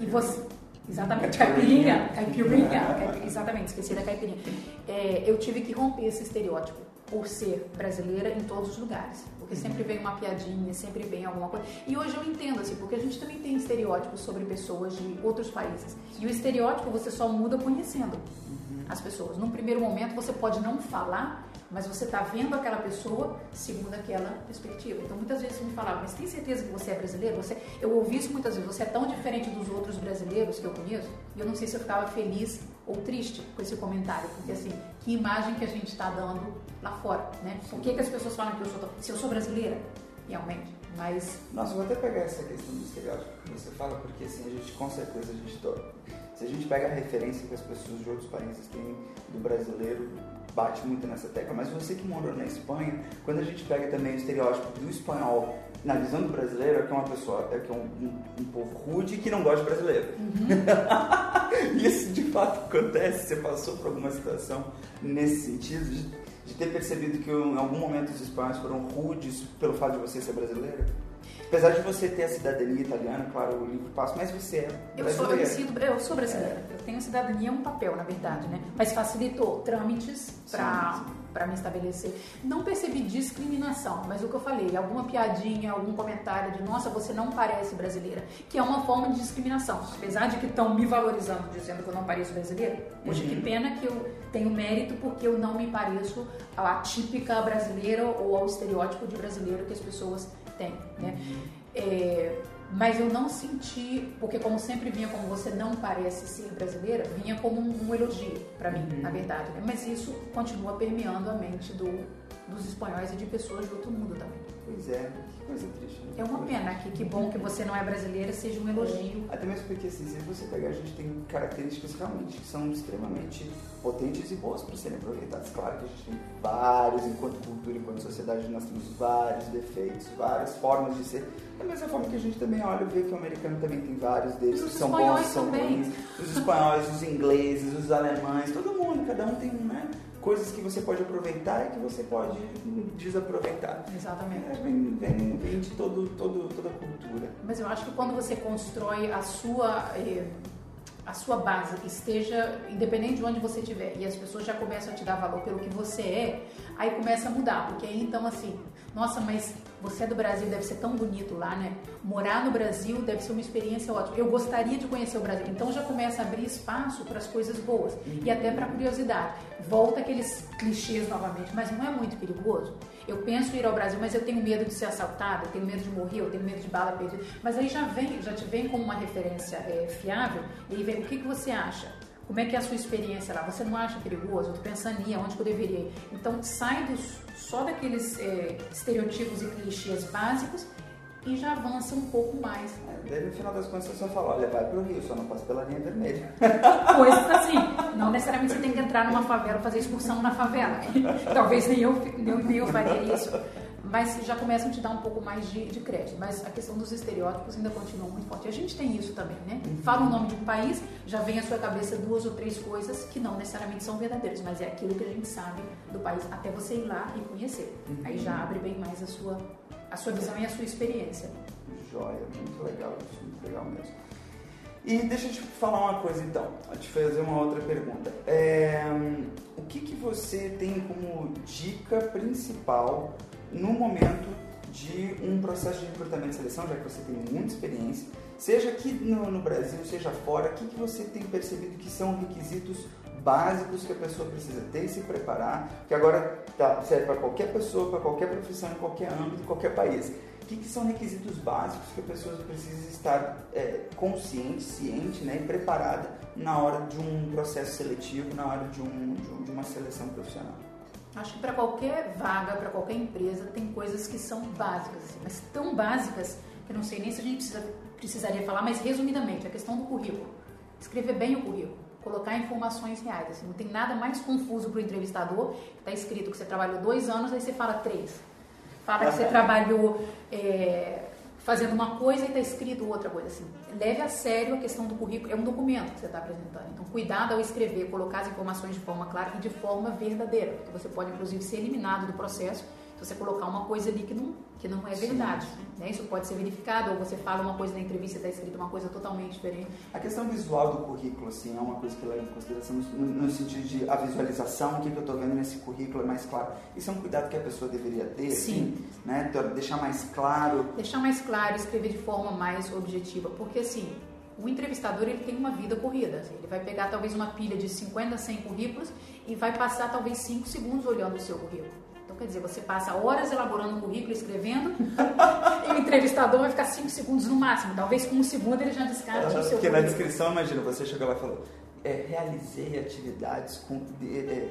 E você Exatamente, caipirinha, caipirinha, caipirinha, exatamente, esqueci da caipirinha. É, eu tive que romper esse estereótipo por ser brasileira em todos os lugares, porque sempre vem uma piadinha, sempre vem alguma coisa. E hoje eu entendo assim, porque a gente também tem estereótipos sobre pessoas de outros países. E o estereótipo você só muda conhecendo as pessoas. Num primeiro momento você pode não falar, mas você está vendo aquela pessoa segundo aquela perspectiva. Então muitas vezes você me falava, mas tem certeza que você é brasileiro? Você, eu ouvi isso muitas vezes, você é tão diferente dos outros brasileiros que eu conheço, e eu não sei se eu ficava feliz ou triste com esse comentário, porque assim, que imagem que a gente está dando lá fora, né? Por que, que as pessoas falam que eu sou, se eu sou brasileira? Realmente, mas... Nossa, vou até pegar essa questão do estereótipo que você fala, porque assim, a gente, com certeza, a gente... Se a gente pega a referência que as pessoas de outros países têm do brasileiro, bate muito nessa tecla, mas você que morou na Espanha, quando a gente pega também o estereótipo do espanhol na visão do brasileiro, é que é uma pessoa, é que é um, um, um povo rude que não gosta de brasileiro. Uhum. Isso de fato acontece, você passou por alguma situação nesse sentido, de, de ter percebido que em algum momento os espanhóis foram rudes pelo fato de você ser brasileiro? Apesar de você ter a cidadania italiana, claro, o livro passa, mas você é eu sou, eu, sinto, eu sou brasileira. É. Eu tenho cidadania, é um papel, na verdade, né? Mas facilitou trâmites para me estabelecer. Não percebi discriminação, mas o que eu falei, alguma piadinha, algum comentário de nossa, você não parece brasileira, que é uma forma de discriminação. Apesar de que estão me valorizando, dizendo que eu não pareço brasileira, poxa, uhum. que pena que eu tenho mérito porque eu não me pareço à típica brasileira ou ao estereótipo de brasileiro que as pessoas tem, né? É, mas eu não senti, porque como sempre vinha como você não parece ser brasileira, vinha como um, um elogio para mim, uhum. na verdade. Né? Mas isso continua permeando a mente do, dos espanhóis e de pessoas de outro mundo também. Pois é, que coisa triste. É uma pena que, que bom que você não é brasileira seja um elogio. Até mesmo porque assim, se você pegar, a gente tem características realmente que são extremamente potentes e boas para serem aproveitadas. Claro que a gente tem vários, enquanto cultura, enquanto sociedade, nós temos vários defeitos, várias formas de ser. Da mesma forma que a gente também olha e vê que o americano também tem vários deles que são bons são ruins. Os espanhóis, os ingleses, os alemães, todo mundo, cada um tem um? Coisas que você pode aproveitar e que você pode desaproveitar. Exatamente. É, vem, vem, vem, de todo, todo, toda a cultura. Mas eu acho que quando você constrói a sua, eh, a sua base, esteja independente de onde você estiver, e as pessoas já começam a te dar valor pelo que você é, aí começa a mudar, porque aí então assim, nossa, mas você é do Brasil, deve ser tão bonito lá, né? Morar no Brasil deve ser uma experiência ótima. Eu gostaria de conhecer o Brasil. Então já começa a abrir espaço para as coisas boas e até para curiosidade. Volta aqueles clichês novamente, mas não é muito perigoso? Eu penso em ir ao Brasil, mas eu tenho medo de ser assaltado, eu tenho medo de morrer, eu tenho medo de bala perdida. Mas aí já vem, já te vem como uma referência é, fiável e vem o que, que você acha? Como é que é a sua experiência lá? Você não acha perigoso? Eu tô pensando em que eu deveria ir? Então sai dos, só daqueles é, estereotipos e clichês básicos e já avança um pouco mais. É, daí no final das contas você só fala, olha, vai pro Rio, só não passa pela linha vermelha. Pois assim, não necessariamente você tem que entrar numa favela, fazer excursão na favela. Talvez nem eu, nem eu faria isso mas já começam a te dar um pouco mais de, de, crédito. Mas a questão dos estereótipos ainda continua muito forte. E a gente tem isso também, né? Uhum. Fala o nome de um país, já vem à sua cabeça duas ou três coisas que não necessariamente são verdadeiras, mas é aquilo que a gente sabe do país, até você ir lá e conhecer. Uhum. Aí já abre bem mais a sua, a sua visão e a sua experiência. Joia, muito legal isso, muito legal mesmo. E deixa eu te falar uma coisa então, a te fazer uma outra pergunta. É, o que, que você tem como dica principal no momento de um processo de recrutamento e seleção, já que você tem muita experiência, seja aqui no, no Brasil, seja fora, o que, que você tem percebido que são requisitos básicos que a pessoa precisa ter e se preparar, que agora tá, serve para qualquer pessoa, para qualquer profissão, em qualquer âmbito, em qualquer país. O que, que são requisitos básicos que a pessoa precisa estar é, consciente, ciente né, e preparada na hora de um processo seletivo, na hora de, um, de, um, de uma seleção profissional? Acho que para qualquer vaga, para qualquer empresa, tem coisas que são básicas, assim, mas tão básicas que eu não sei nem se a gente precisa, precisaria falar, mas resumidamente, a questão do currículo. Escrever bem o currículo, colocar informações reais. Assim, não tem nada mais confuso para o entrevistador, que está escrito que você trabalhou dois anos, aí você fala três. Fala que você trabalhou é, fazendo uma coisa e está escrito outra coisa assim. Leve a sério a questão do currículo, é um documento que você está apresentando. Então, cuidado ao escrever, colocar as informações de forma clara e de forma verdadeira, porque você pode inclusive ser eliminado do processo. Então, você colocar uma coisa ali que não, que não é verdade. Né? Isso pode ser verificado, ou você fala uma coisa na entrevista e está escrito uma coisa totalmente diferente. A questão visual do currículo, assim, é uma coisa que leva em consideração no, no sentido de a visualização, o que, que eu estou vendo nesse currículo é mais claro. Isso é um cuidado que a pessoa deveria ter, Sim. Assim, né? Deixar mais claro. Deixar mais claro, escrever de forma mais objetiva, porque assim, o entrevistador ele tem uma vida corrida. Assim, ele vai pegar talvez uma pilha de 50, 100 currículos e vai passar talvez 5 segundos olhando o seu currículo. Então, quer dizer, você passa horas elaborando um currículo, escrevendo, e o entrevistador vai ficar 5 segundos no máximo. Talvez com um segundo ele já descarte o seu Porque currículo. na descrição, imagina, você chegou lá e falou, é, realizei atividades com, de, é,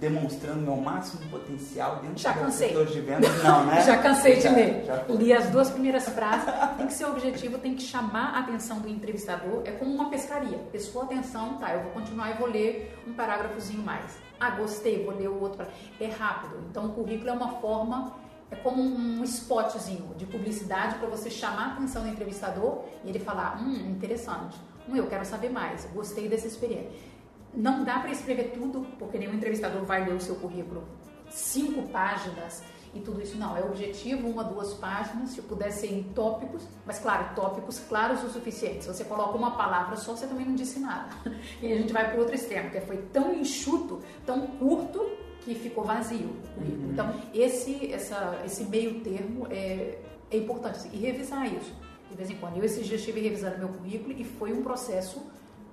demonstrando meu máximo potencial dentro já do cansei. setor de vendas. Não, né? já cansei de já, ler. Já. Li as duas primeiras frases. Tem que ser objetivo, tem que chamar a atenção do entrevistador. É como uma pescaria. Prestou atenção, tá, eu vou continuar e vou ler um parágrafozinho mais. Ah, gostei, vou ler o outro. É rápido. Então, o currículo é uma forma é como um spotzinho de publicidade para você chamar a atenção do entrevistador e ele falar, hum, interessante, eu quero saber mais, gostei dessa experiência. Não dá para escrever tudo, porque nenhum entrevistador vai ler o seu currículo cinco páginas e tudo isso. Não, é objetivo, uma, duas páginas, se puder ser em tópicos, mas claro, tópicos claros o suficiente. Se você coloca uma palavra só, você também não disse nada. E a gente vai para outro extremo, que foi tão enxuto, tão curto, que ficou vazio o currículo. Uhum. Então, esse, essa, esse meio termo é, é importante. Assim, e revisar isso, de vez em quando. Eu esses dias estive revisando meu currículo e foi um processo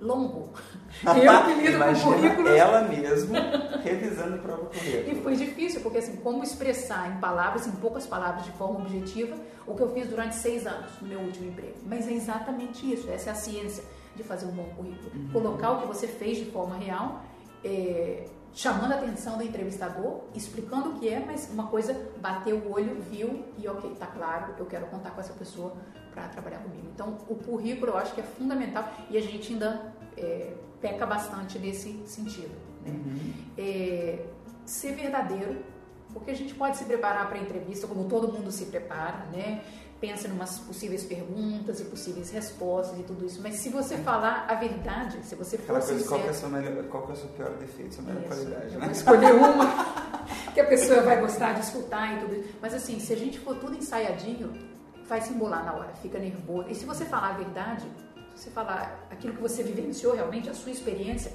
longo. Eu que lido com currículos... ela mesma revisando o próprio currículo. E foi difícil, porque assim, como expressar em palavras, em poucas palavras, de forma objetiva, o que eu fiz durante seis anos no meu último emprego. Mas é exatamente isso, essa é a ciência de fazer um bom currículo. Uhum. Colocar o que você fez de forma real, é, chamando a atenção do entrevistador, explicando o que é, mas uma coisa, bateu o olho, viu e ok, tá claro, eu quero contar com essa pessoa para trabalhar comigo. Então, o currículo eu acho que é fundamental e a gente ainda é, peca bastante nesse sentido. Né? Uhum. É, ser verdadeiro, porque a gente pode se preparar para a entrevista, como todo mundo se prepara, né? pensa em umas possíveis perguntas e possíveis respostas e tudo isso. Mas se você falar a verdade, se você for Aquela coisa, qual, é seu melhor, qual é o seu pior defeito, sua melhor isso, qualidade? Né? escolher uma que a pessoa vai gostar de escutar e tudo isso. Mas assim, se a gente for tudo ensaiadinho, vai se embolar na hora, fica nervoso. E se você falar a verdade, se você falar aquilo que você vivenciou realmente, a sua experiência,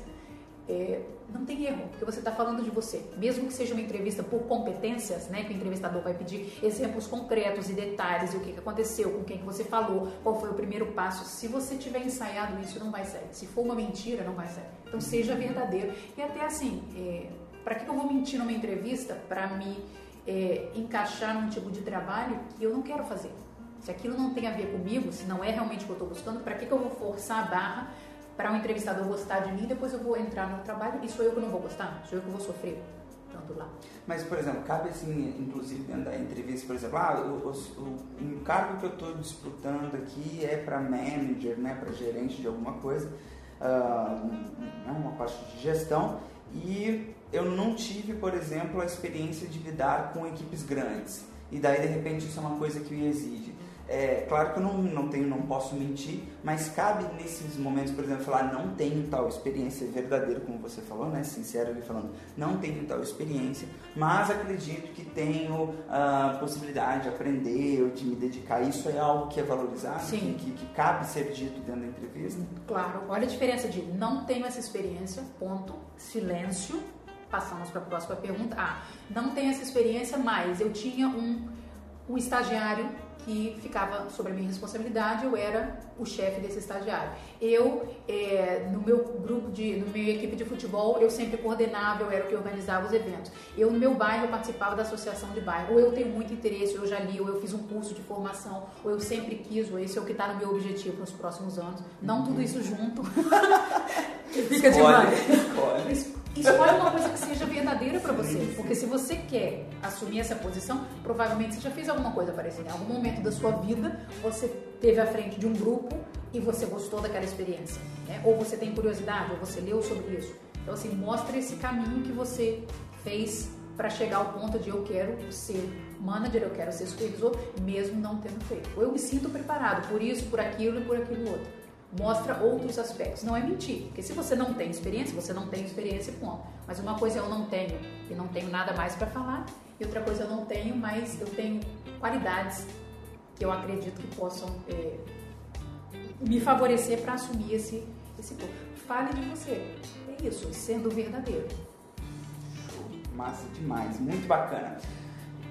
é, não tem erro, porque você está falando de você. Mesmo que seja uma entrevista por competências, né, que o entrevistador vai pedir exemplos concretos e detalhes, e o que, que aconteceu, com quem que você falou, qual foi o primeiro passo. Se você tiver ensaiado isso, não vai sair. Se for uma mentira, não vai sair. Então seja verdadeiro. E até assim, é, para que eu vou mentir numa entrevista para me é, encaixar num tipo de trabalho que eu não quero fazer? Se aquilo não tem a ver comigo, se não é realmente o que eu estou buscando, para que, que eu vou forçar a barra para um entrevistador gostar de mim, depois eu vou entrar no trabalho e sou eu que não vou gostar, sou eu que vou sofrer tanto lá. Mas, por exemplo, cabe assim, inclusive dentro da entrevista, por exemplo, ah, o, o, o cargo que eu estou disputando aqui é para manager, né, para gerente de alguma coisa, uh, uma parte de gestão, e eu não tive, por exemplo, a experiência de lidar com equipes grandes. E daí, de repente, isso é uma coisa que me exige. É, claro que eu não, não tenho, não posso mentir, mas cabe nesses momentos, por exemplo, falar não tenho tal experiência verdadeira, como você falou, né? Sincero ali falando, não tenho tal experiência, mas acredito que tenho a uh, possibilidade de aprender ou de me dedicar. Isso é algo que é valorizado, que, que, que, cabe ser dito dentro da entrevista. Claro, olha a diferença de não tenho essa experiência, ponto, silêncio. Passamos para a próxima pergunta. Ah, não tenho essa experiência, mas eu tinha um, um estagiário que ficava sobre a minha responsabilidade, eu era o chefe desse estagiário. Eu, é, no meu grupo de, no minha equipe de futebol, eu sempre coordenava, eu era o que organizava os eventos. Eu, no meu bairro, eu participava da associação de bairro. Ou eu tenho muito interesse, eu já li, ou eu fiz um curso de formação, ou eu sempre quis, ou esse é o que está no meu objetivo nos próximos anos. Não tudo isso junto. Fica demais. Escolhe. Escolhe uma coisa que seja verdadeira para você. Porque se você quer assumir essa posição, provavelmente você já fez alguma coisa parecida. Em algum momento da sua vida, você teve à frente de um grupo e você gostou daquela experiência. Né? Ou você tem curiosidade, ou você leu sobre isso. Então, assim, mostra esse caminho que você fez para chegar ao ponto de eu quero ser manager, eu quero ser supervisor, mesmo não tendo feito. Ou eu me sinto preparado por isso, por aquilo e por aquilo outro mostra outros aspectos. Não é mentir, porque se você não tem experiência, você não tem experiência, ponto. Mas uma coisa eu não tenho e não tenho nada mais para falar, e outra coisa eu não tenho, mas eu tenho qualidades que eu acredito que possam é, me favorecer para assumir esse, esse corpo. Fale de você. É isso, sendo verdadeiro. Massa demais, muito bacana.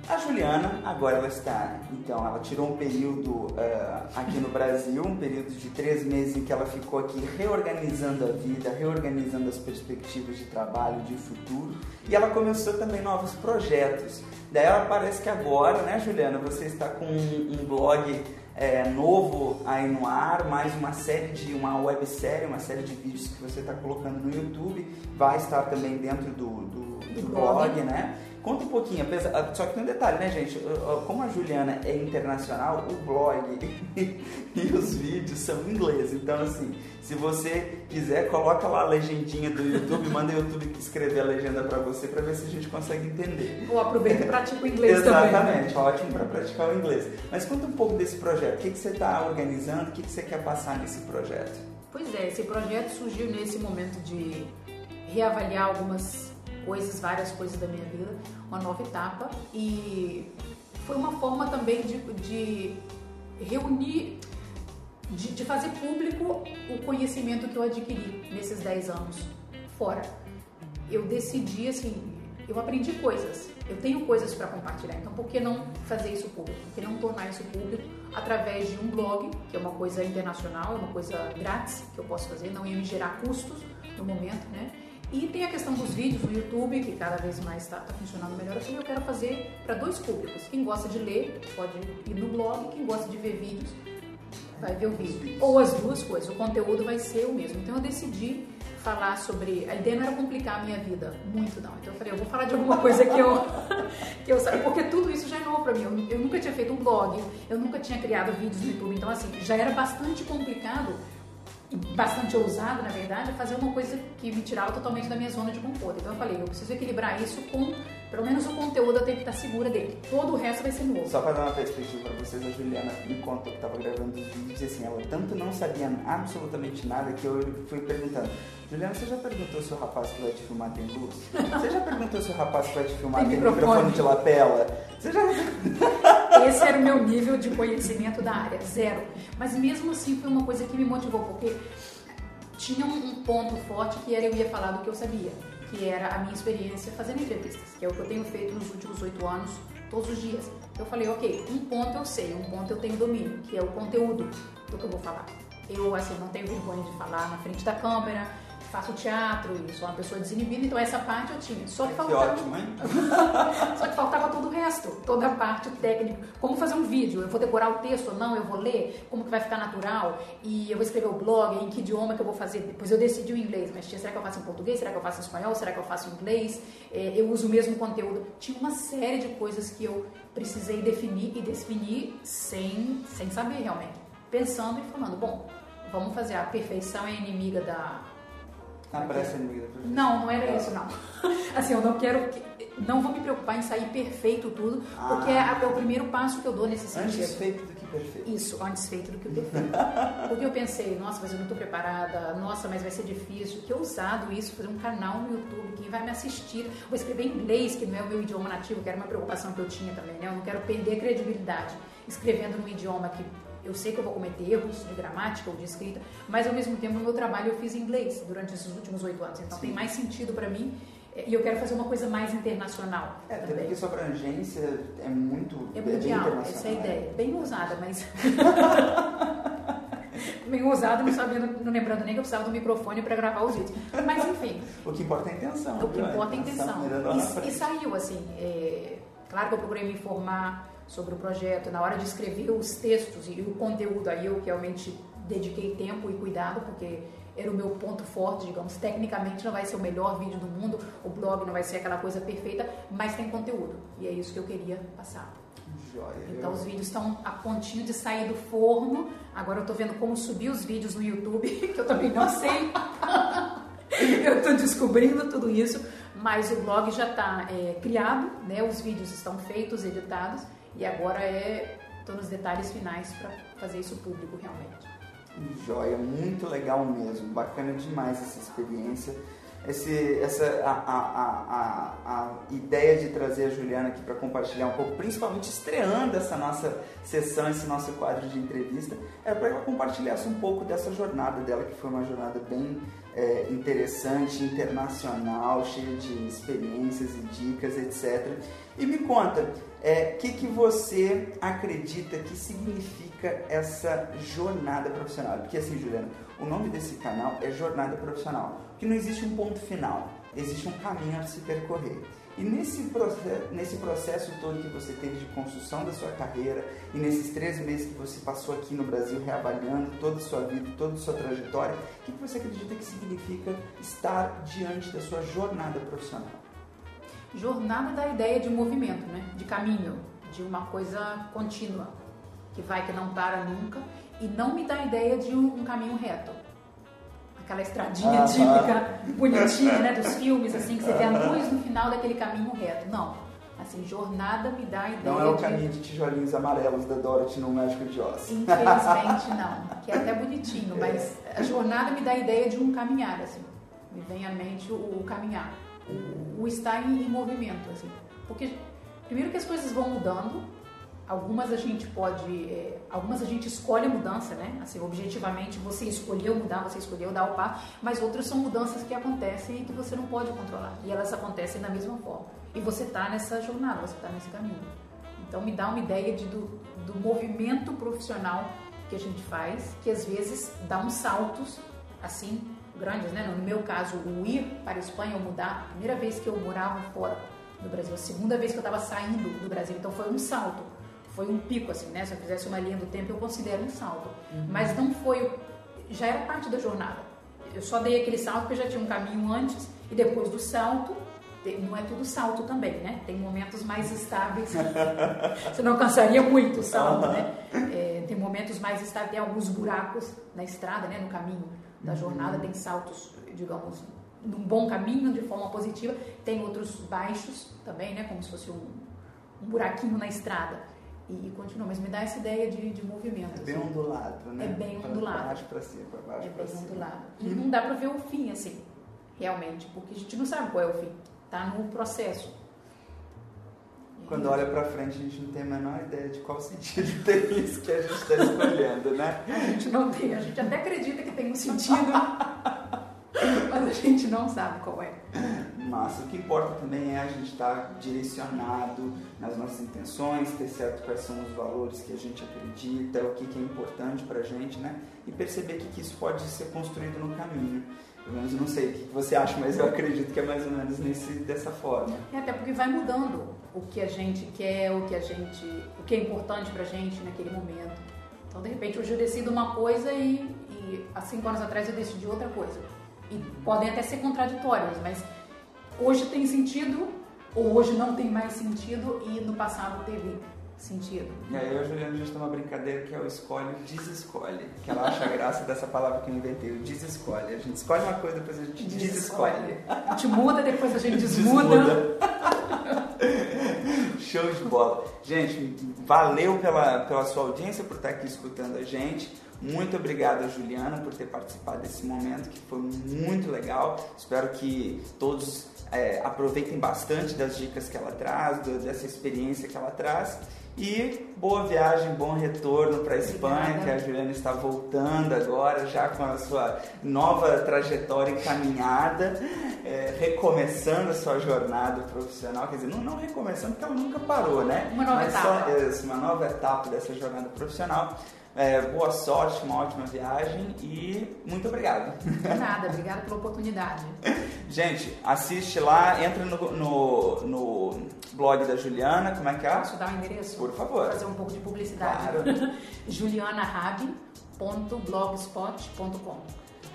A Juliana, agora ela está, então, ela tirou um período uh, aqui no Brasil, um período de três meses em que ela ficou aqui reorganizando a vida, reorganizando as perspectivas de trabalho, de futuro, e ela começou também novos projetos. Daí ela parece que agora, né, Juliana, você está com um, um blog é, novo aí no ar, mais uma série de uma websérie, uma série de vídeos que você está colocando no YouTube, vai estar também dentro do, do, do blog, né? Conta um pouquinho, apesar, só que tem um detalhe, né, gente? Como a Juliana é internacional, o blog e os vídeos são em inglês. Então, assim, se você quiser, coloca lá a legendinha do YouTube, manda o YouTube escrever a legenda para você para ver se a gente consegue entender. Ou aproveita e pratica o inglês Exatamente, também. Exatamente, ótimo para praticar o inglês. Mas conta um pouco desse projeto. O que, que você está organizando? O que, que você quer passar nesse projeto? Pois é, esse projeto surgiu nesse momento de reavaliar algumas coisas, várias coisas da minha vida, uma nova etapa e foi uma forma também de, de reunir, de, de, fazer público o conhecimento que eu adquiri nesses 10 anos fora. Eu decidi assim, eu aprendi coisas, eu tenho coisas para compartilhar, então por que não fazer isso público? Por que não tornar isso público através de um blog, que é uma coisa internacional, é uma coisa grátis que eu posso fazer, não ia me gerar custos no momento, né? E tem a questão dos vídeos no YouTube, que cada vez mais está tá funcionando melhor assim. Eu quero fazer para dois públicos. Quem gosta de ler pode ir no blog, quem gosta de ver vídeos vai ver o vídeo. Ou as duas coisas, o conteúdo vai ser o mesmo. Então eu decidi falar sobre. A ideia não era complicar a minha vida, muito não. Então eu falei, eu vou falar de alguma coisa que eu, que eu sabe, porque tudo isso já é novo para mim. Eu, eu nunca tinha feito um blog, eu nunca tinha criado vídeos no YouTube. Então, assim, já era bastante complicado bastante ousado, na verdade, fazer uma coisa que me tirava totalmente da minha zona de conforto. Então eu falei, eu preciso equilibrar isso com, pelo menos o conteúdo eu tenho que estar segura dele. Todo o resto vai ser novo. Só para dar uma perspectiva para vocês, a Juliana me contou que estava gravando os vídeos e assim, ela tanto não sabia absolutamente nada que eu fui perguntando. Juliana, você já perguntou se o rapaz que vai te filmar tem luz? Você já perguntou se o rapaz que vai te filmar tem, tem microfone. microfone de lapela? Você já... Esse era o meu nível de conhecimento da área, zero. Mas mesmo assim foi uma coisa que me motivou, porque tinha um ponto forte que era eu ia falar do que eu sabia, que era a minha experiência fazendo entrevistas, que é o que eu tenho feito nos últimos oito anos, todos os dias. Eu falei, ok, um ponto eu sei, um ponto eu tenho domínio, que é o conteúdo do que eu vou falar. Eu, assim, não tenho vergonha de falar na frente da câmera, faço teatro e sou uma pessoa desinibida, então essa parte eu tinha. Só que faltava. Que ótimo, hein? Só que faltava todo o resto, toda a parte técnica. Como fazer um vídeo? Eu vou decorar o texto ou não? Eu vou ler? Como que vai ficar natural? E eu vou escrever o blog, em que idioma que eu vou fazer? Depois eu decidi o inglês, mas será que eu faço em português? Será que eu faço em espanhol? Será que eu faço em inglês? É, eu uso o mesmo conteúdo. Tinha uma série de coisas que eu precisei definir e definir sem, sem saber realmente. Pensando e falando, bom, vamos fazer a perfeição é inimiga da inimiga da perfeição. Não, não era isso, não. Assim, eu não quero. Não vou me preocupar em sair perfeito tudo, ah. porque é, é, o primeiro passo que eu dou nesse sentido. Antes feito do que perfeito. Isso, antes feito do que perfeito. porque eu pensei, nossa, mas eu não estou preparada, nossa, mas vai ser difícil. Que ousado isso, fazer um canal no YouTube, quem vai me assistir? Vou escrever em inglês, que não é o meu idioma nativo, que era uma preocupação que eu tinha também, né? Eu não quero perder credibilidade escrevendo num idioma que eu sei que eu vou cometer erros de gramática ou de escrita, mas ao mesmo tempo o meu trabalho eu fiz em inglês durante esses últimos oito anos. Então Sim. tem mais sentido para mim eh, e eu quero fazer uma coisa mais internacional. É, também. porque sua abrangência é muito. É mundial, essa é a ideia. Bem ousada, mas. bem ousada, não sabendo, não lembrando nem que eu precisava do microfone para gravar os vídeos. Mas enfim. o que importa é a intenção. O que importa é a intenção. E, e, saiu assim. É, claro que eu procurei me informar sobre o projeto, na hora de escrever os textos e o conteúdo, aí eu realmente dediquei tempo e cuidado, porque era o meu ponto forte, digamos. Tecnicamente não vai ser o melhor vídeo do mundo, o blog não vai ser aquela coisa perfeita, mas tem conteúdo. E é isso que eu queria passar. Joia, então os vídeos estão a pontinho de sair do forno. Agora eu estou vendo como subir os vídeos no YouTube, que eu também não sei. eu estou descobrindo tudo isso, mas o blog já está é, criado, né? os vídeos estão feitos, editados e agora é estou nos detalhes finais para fazer isso público realmente. Joia, muito legal mesmo, bacana demais essa experiência. esse, essa, a, a, a, a ideia de trazer a Juliana aqui para compartilhar um pouco, principalmente estreando essa nossa sessão, esse nosso quadro de entrevista, é para ela compartilhasse um pouco dessa jornada dela, que foi uma jornada bem é, interessante, internacional, cheia de experiências e dicas, etc. E me conta, o é, que, que você acredita que significa essa jornada profissional? Porque assim, Juliana, o nome desse canal é Jornada Profissional, que não existe um ponto final, existe um caminho a se percorrer. E nesse processo, nesse processo todo que você teve de construção da sua carreira e nesses três meses que você passou aqui no Brasil reavaliando toda a sua vida, toda a sua trajetória, o que você acredita que significa estar diante da sua jornada profissional? Jornada da ideia de movimento, né? de caminho, de uma coisa contínua, que vai, que não para nunca, e não me dá a ideia de um, caminho reto. Aquela estradinha típica, bonitinha, né, dos filmes, assim, que você vê a luz no final daquele caminho reto. Não. Assim, jornada me dá a ideia Não é o de... caminho de tijolinhos amarelos da Dorothy no México de Oz. Infelizmente não, que é até bonitinho, mas a jornada me dá a ideia de um caminhar, assim. Me vem à mente o, o caminhar o, estar em, em movimento, assim. Porque, primeiro que as coisas vão mudando, algumas a gente pode, é, algumas a gente escolhe a mudança, né? Assim, objetivamente você escolheu mudar, você escolheu dar o passo, mas outras são mudanças que acontecem e que você não pode controlar. E elas acontecem da mesma forma. E você está nessa jornada, você está nesse caminho. Então me dá uma ideia de, do, do movimento profissional que a gente faz, que às vezes dá uns saltos assim grandes, né? No meu caso, o ir para a Espanha ou mudar, a primeira vez que eu morava fora do Brasil, a segunda vez que eu estava saindo do Brasil, então foi um salto, foi um pico assim, né? Se eu fizesse uma linha do tempo, eu considero um salto, uhum. mas não foi, já era parte da jornada. Eu só dei aquele salto porque já tinha um caminho antes e depois do salto não é tudo salto também, né? Tem momentos mais estáveis. Você não alcançaria muito o salto, né? É, tem momentos mais estáveis, tem alguns buracos na estrada, né? No caminho da jornada, tem saltos, digamos, num bom caminho, de forma positiva, tem outros baixos também, né, como se fosse um, um buraquinho na estrada. E, continua, mas me dá essa ideia de, de movimento. É bem assim. ondulado, né? É bem ondulado. Para baixo para cima, para baixo É bem cima. ondulado. E não dá para ver o fim, assim, realmente, porque a gente não sabe qual é o fim. Tá no processo. Quando olha para frente, a gente não tem a menor ideia de qual sentido tem isso que a gente está escolhendo, né? A gente não tem, a gente até acredita que tem um sentido, mas a gente não sabe qual é. O que importa também é a gente estar tá direcionado nas nossas intenções, ter certo quais são os valores que a gente acredita, o que, é importante para a gente, né? E perceber que, isso pode ser construído no caminho. Pelo menos não sei o que você acha, mas eu acredito que é mais ou menos nesse, dessa forma. É, até porque vai mudando o que a gente quer, o que a gente, o que é importante pra gente naquele momento. Então, de repente, hoje eu decido uma coisa e, e há cinco anos atrás eu decidi outra coisa. E podem até ser contraditórias, mas hoje tem sentido ou hoje não tem mais sentido e no passado teve sentido. E aí eu a Juliana a gente tem uma brincadeira que é o escolhe, desescolhe. Que ela acha graça dessa palavra que eu inventei, o desescolhe. A gente escolhe uma coisa, depois a gente desescolhe. desescolhe. A gente muda, depois a gente desmuda. desmuda. Show de bola. Gente, valeu pela, pela sua audiência, por estar aqui escutando a gente. Muito obrigado, Juliana, por ter participado desse momento que foi muito legal. Espero que todos é, aproveitem bastante das dicas que ela traz, dessa experiência que ela traz. E boa viagem, bom retorno para a Espanha, que a Juliana está voltando agora, já com a sua nova trajetória encaminhada, é, recomeçando a sua jornada profissional. Quer dizer, não, não recomeçando, porque ela nunca parou, né? Uma nova Mas etapa. Só, é, uma nova etapa dessa jornada profissional. É, boa sorte, uma ótima viagem e muito obrigado. De nada, obrigada pela oportunidade. Gente, assiste lá, entra no, no, no, blog da Juliana, como é que é? Posso dar o um endereço? Por favor. fazer um pouco de publicidade. Claro. julianarab.blogspot.com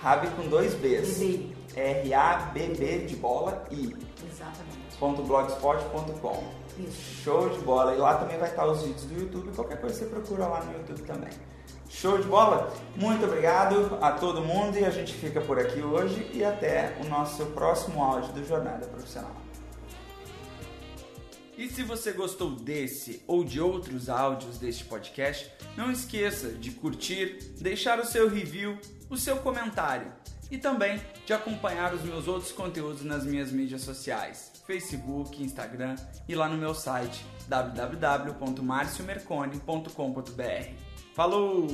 Rab com dois Bs. B. R-A-B-B de bola I. Exatamente. .blogspot.com Isso. Show de bola. E lá também vai estar os vídeos do YouTube. Qualquer coisa você procura lá no YouTube também. Show de bola? Muito obrigado a todo mundo e a gente fica por aqui hoje e até o nosso próximo áudio do Jornada Profissional. E se você gostou desse ou de outros áudios deste podcast, não esqueça de curtir, deixar o seu review, o seu comentário e também de acompanhar os meus outros conteúdos nas minhas mídias sociais, Facebook, Instagram e lá no meu site www.marciomercone.com.br. Falou!